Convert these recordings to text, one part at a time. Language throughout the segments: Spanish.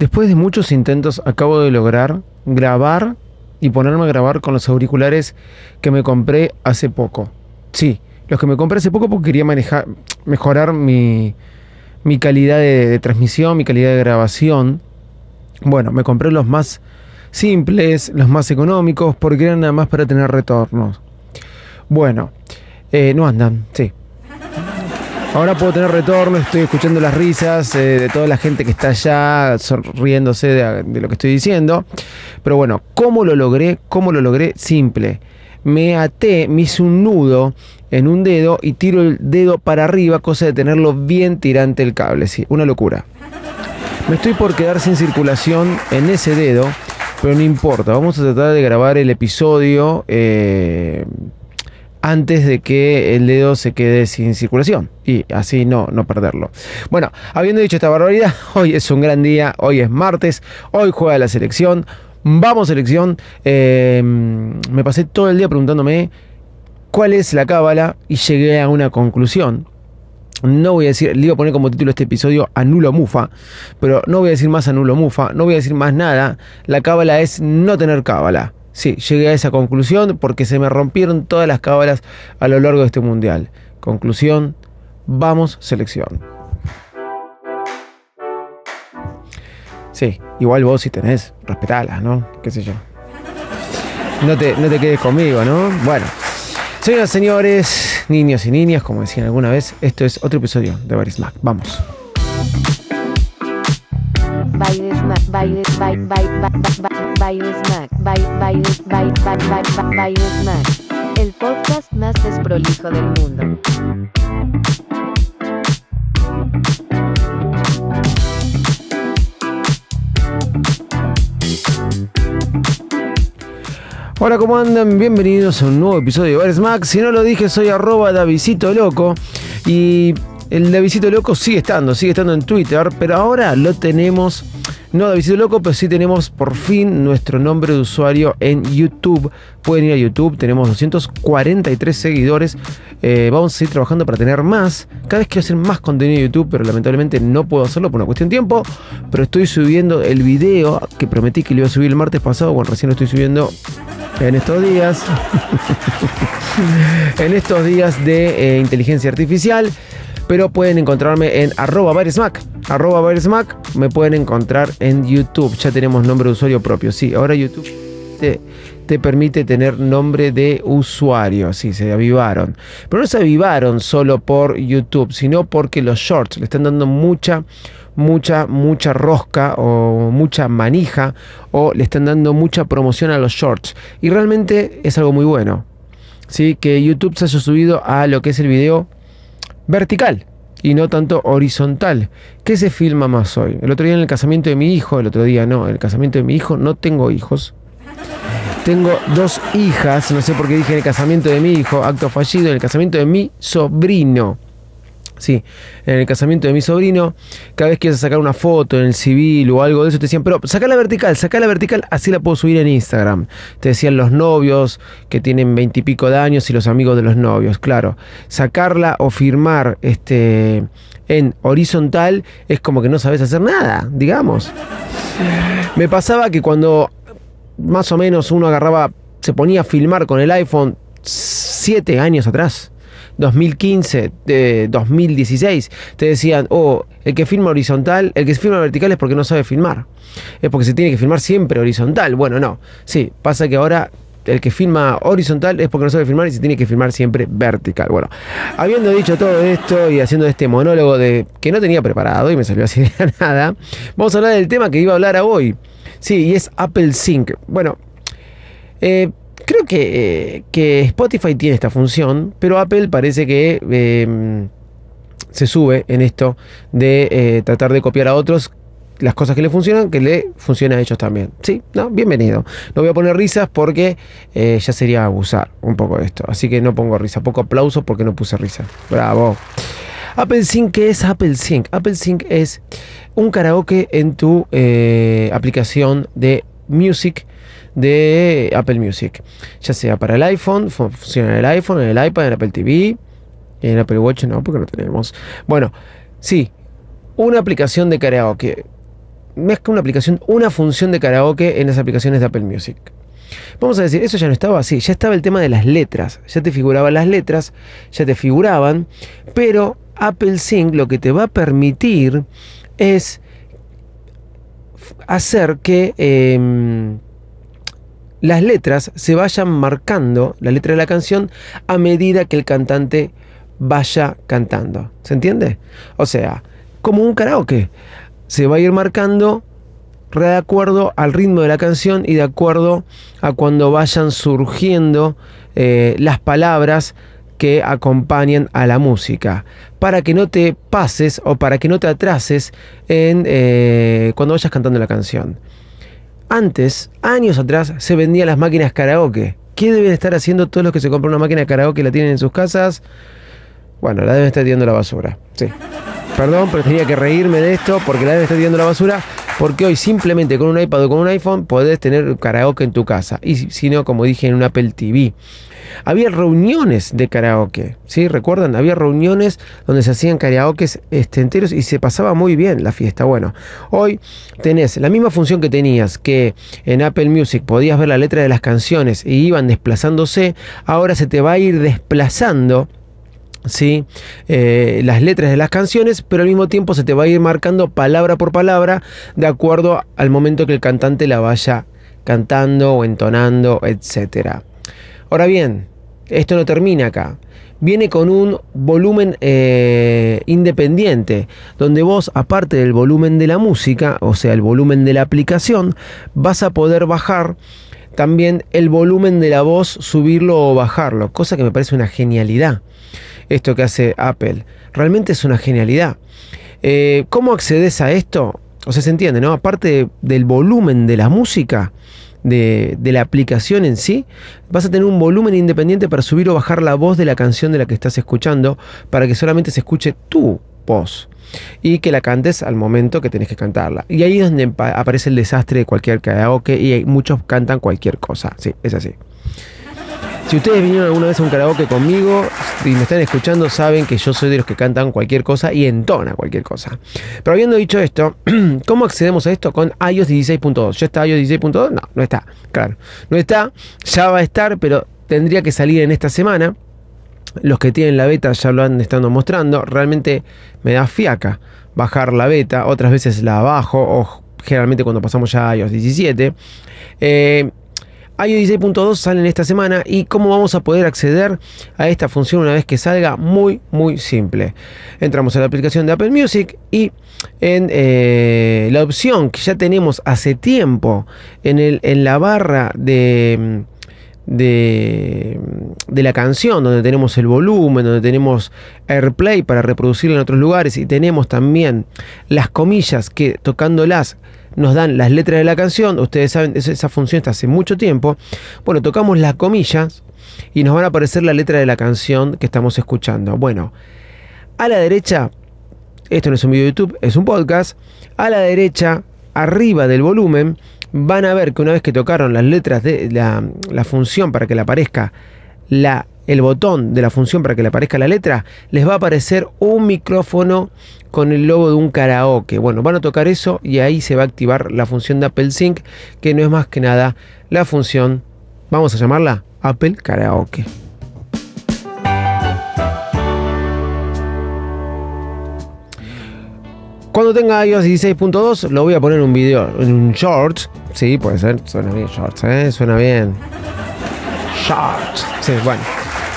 Después de muchos intentos acabo de lograr grabar y ponerme a grabar con los auriculares que me compré hace poco. Sí, los que me compré hace poco porque quería manejar, mejorar mi, calidad de, de transmisión, mi calidad de grabación. Bueno, me compré los más simples, los más económicos, porque eran nada más para tener retornos. Bueno, eh, no andan, sí. Ahora puedo tener retorno, estoy escuchando las risas eh, de toda la gente que está allá sonriéndose de, lo que estoy diciendo. Pero bueno, ¿cómo lo logré? ¿Cómo lo logré? Simple. Me até, me hice un nudo en un dedo y tiro el dedo para arriba, cosa de tenerlo bien tirante el cable. Sí, una locura. Me estoy por quedar sin circulación en ese dedo, pero no importa. Vamos a tratar de grabar el episodio. Eh, antes de que el dedo se quede sin circulación y así no, no perderlo. Bueno, habiendo dicho esta barbaridad, hoy es un gran día, hoy es martes, hoy juega la selección, vamos selección. Eh, me pasé todo el día preguntándome cuál es la cábala y llegué a una conclusión. No voy a decir, le iba a poner como título este episodio Anulo Mufa, pero no voy a decir más Anulo Mufa, no voy a decir más nada. La cábala es no tener cábala. Sí, llegué a esa conclusión porque se me rompieron todas las cábalas a lo largo de este mundial. Conclusión, vamos selección. Sí, igual vos si tenés, respetalas, ¿no? ¿Qué sé yo? No te, no te quedes conmigo, ¿no? Bueno, señoras señores, niños y niñas, como decían alguna vez, esto es otro episodio de Barismac. Vamos. Bailesmack, Bailesmack, Bailesmack, Bailesmack, Bailesmack, el podcast más desprolijo del mundo. Hola, ¿cómo andan? Bienvenidos a un nuevo episodio de Barismac. Si no lo dije, soy arroba Davisito Loco y el Davidito Loco sigue estando, sigue estando en Twitter, pero ahora lo tenemos, no Davidito Loco, pero sí tenemos por fin nuestro nombre de usuario en YouTube. Pueden ir a YouTube, tenemos 243 seguidores. Eh, vamos a seguir trabajando para tener más. Cada vez quiero hacer más contenido en YouTube, pero lamentablemente no puedo hacerlo por una cuestión de tiempo. Pero estoy subiendo el video que prometí que lo iba a subir el martes pasado. Bueno, recién lo estoy subiendo en estos días. en estos días de eh, inteligencia artificial pero pueden encontrarme en arroba baresmac. Arroba baresmac me pueden encontrar en YouTube. Ya tenemos nombre de usuario propio. Sí, ahora YouTube te, te permite tener nombre de usuario. Sí, se avivaron. Pero no se avivaron solo por YouTube, sino porque los shorts le están dando mucha mucha, mucha rosca o mucha manija o le están dando mucha promoción a los shorts. Y realmente es algo muy bueno. ¿sí? Que YouTube se haya subido a lo que es el video vertical y no tanto horizontal. ¿Qué se filma más hoy? El otro día en el casamiento de mi hijo, el otro día no, en el casamiento de mi hijo no tengo hijos. Tengo dos hijas, no sé por qué dije en el casamiento de mi hijo, acto fallido, en el casamiento de mi sobrino. Sí, en el casamiento de mi sobrino, cada vez que ibas a sacar una foto en el civil o algo de eso, te decían, pero saca la vertical, saca la vertical, así la puedo subir en Instagram. Te decían los novios que tienen veintipico de años y los amigos de los novios, claro. Sacarla o firmar este, en horizontal es como que no sabes hacer nada, digamos. Me pasaba que cuando más o menos uno agarraba, se ponía a filmar con el iPhone siete años atrás 2015, de 2016, te decían, oh, el que filma horizontal, el que filma vertical es porque no sabe filmar. Es porque se tiene que filmar siempre horizontal. Bueno, no. Sí, pasa que ahora el que filma horizontal es porque no sabe filmar y se tiene que filmar siempre vertical. Bueno, habiendo dicho todo esto y haciendo este monólogo de que no tenía preparado y me salió así de nada, vamos a hablar del tema que iba a hablar hoy. Sí, y es Apple Sync. Bueno, eh, creo que, que, Spotify tiene esta función, pero Apple parece que eh, se sube en esto de eh, tratar de copiar a otros las cosas que le funcionan, que le funcionan a ellos también. Sí, no, bienvenido. No voy a poner risas porque eh, ya sería abusar un poco de esto. Así que no pongo risa. Poco aplauso porque no puse risa. Bravo. Apple Sync, ¿qué es Apple Sync? Apple Sync es un karaoke en tu eh, aplicación de Music de Apple Music. Ya sea para el iPhone, funciona en el iPhone, en el iPad, en Apple TV, en Apple Watch no, porque no tenemos. Bueno, sí, una aplicación de karaoke. mezcla una aplicación, una función de karaoke en las aplicaciones de Apple Music. Vamos a decir, eso ya no estaba así, ya estaba el tema de las letras, ya te figuraban las letras, ya te figuraban, pero Apple Sync lo que te va a permitir es hacer que em, las letras se vayan marcando, la letra de la canción, a medida que el cantante vaya cantando. ¿Se entiende? O sea, como un karaoke. Se va a ir marcando de acuerdo al ritmo de la canción y de acuerdo a cuando vayan surgiendo eh, las palabras que acompañan a la música, para que no te pases o para que no te atrases en, eh, cuando vayas cantando la canción. Antes, años atrás, se vendían las máquinas karaoke. ¿Qué deben estar haciendo todos los que se compran una máquina karaoke y la tienen en sus casas? Bueno, la deben estar tirando la basura. Sí. Perdón, pero tenía que reírme de esto porque la deben estar tirando la basura. Porque hoy simplemente con un iPad o con un iPhone podés tener karaoke en tu casa. Y si no, como dije, en un Apple TV. Había reuniones de karaoke, ¿sí? ¿Recuerdan? Había reuniones donde se hacían karaokes este, enteros y se pasaba muy bien la fiesta. Bueno, hoy tenés la misma función que tenías que en Apple Music podías ver la letra de las canciones y iban desplazándose, ahora se te va a ir desplazando ¿sí? Eh, las letras de las canciones, pero al mismo tiempo se te va a ir marcando palabra por palabra de acuerdo al momento que el cantante la vaya cantando o entonando, etc. Ahora bien, esto no termina acá. Viene con un volumen eh, independiente, donde vos, aparte del volumen de la música, o sea, el volumen de la aplicación, vas a poder bajar también el volumen de la voz, subirlo o bajarlo, cosa que me parece una genialidad esto que hace Apple. Realmente es una genialidad. Eh, ¿Cómo accedes a esto? O sea, se entiende, ¿no? Aparte del volumen de la música, de, la aplicación en sí, vas a tener un volumen independiente para subir o bajar la voz de la canción de la que estás escuchando, para que solamente se escuche tu voz y que la cantes al momento que tenés que cantarla. Y ahí es donde aparece el desastre de cualquier karaoke y muchos cantan cualquier cosa. Sí, es así. Si ustedes vinieron alguna vez a un karaoke conmigo y me están escuchando, saben que yo soy de los que cantan cualquier cosa y entona cualquier cosa. Pero habiendo dicho esto, ¿cómo accedemos a esto con iOS 16.2? ¿Ya está iOS 16.2? No, no está. Claro, no está. Ya va a estar, pero tendría que salir en esta semana. Los que tienen la beta ya lo han estado mostrando. Realmente me da fiaca bajar la beta. Otras veces la bajo o generalmente cuando pasamos ya a iOS 17. Eh, iOS 16.2 salen esta semana y cómo vamos a poder acceder a esta función una vez que salga, muy muy simple. Entramos a la aplicación de Apple Music y en eh, la opción que ya tenemos hace tiempo en, el, en la barra de... De, de, la canción, donde tenemos el volumen, donde tenemos AirPlay para reproducirlo en otros lugares y tenemos también las comillas que tocándolas nos dan las letras de la canción. Ustedes saben, esa función está hace mucho tiempo. Bueno, tocamos las comillas y nos van a aparecer la letra de la canción que estamos escuchando. Bueno, a la derecha, esto no es un video de YouTube, es un podcast. A la derecha, arriba del volumen, van a ver que una vez que tocaron las letras de la, función para que le aparezca la el botón de la función para que le aparezca la letra, les va a aparecer un micrófono con el logo de un karaoke. Bueno, van a tocar eso y ahí se va a activar la función de Apple Sync, que no es más que nada la función, vamos a llamarla Apple Karaoke. Cuando tenga iOS 16.2 lo voy a poner en un video, en un short. Sí, puede ser, suena bien shorts, ¿eh? suena bien. Shorts. Sí, bueno.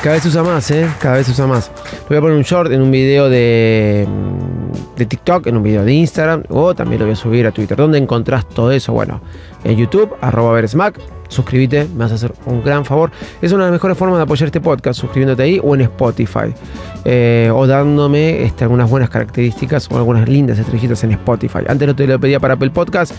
Cada vez se usa más, ¿eh? Cada vez se usa más. Lo voy a poner un short en un video de, mm, de TikTok, en un video de Instagram, o también lo voy a subir a Twitter. ¿Dónde encontrás todo eso? Bueno, en YouTube, arroba versmac. Suscríbete, me vas a hacer un gran favor. Es una de las mejores formas de apoyar este podcast, suscribiéndote ahí o en Spotify. Eh, o dándome este, algunas buenas características o algunas lindas estrellitas en Spotify. Antes no te lo pedía para Apple Podcast.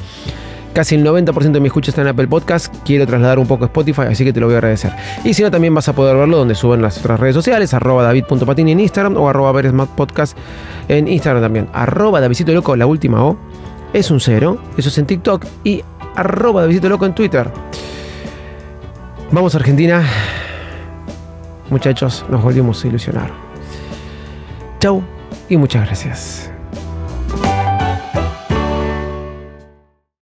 Casi el 90% de mis escuchas está en Apple Podcast. Quiero trasladar un poco a Spotify, así que te lo voy a agradecer. Y si no, también vas a poder verlo donde suben las otras redes sociales, arroba david.patini en Instagram o arroba Podcast en Instagram también. Arroba Davidito Loco, la última O, es un cero. Eso es en TikTok. Y arroba Davidito Loco en Twitter. Vamos a Argentina. Muchachos, nos volvimos a ilusionar. Chau y muchas gracias.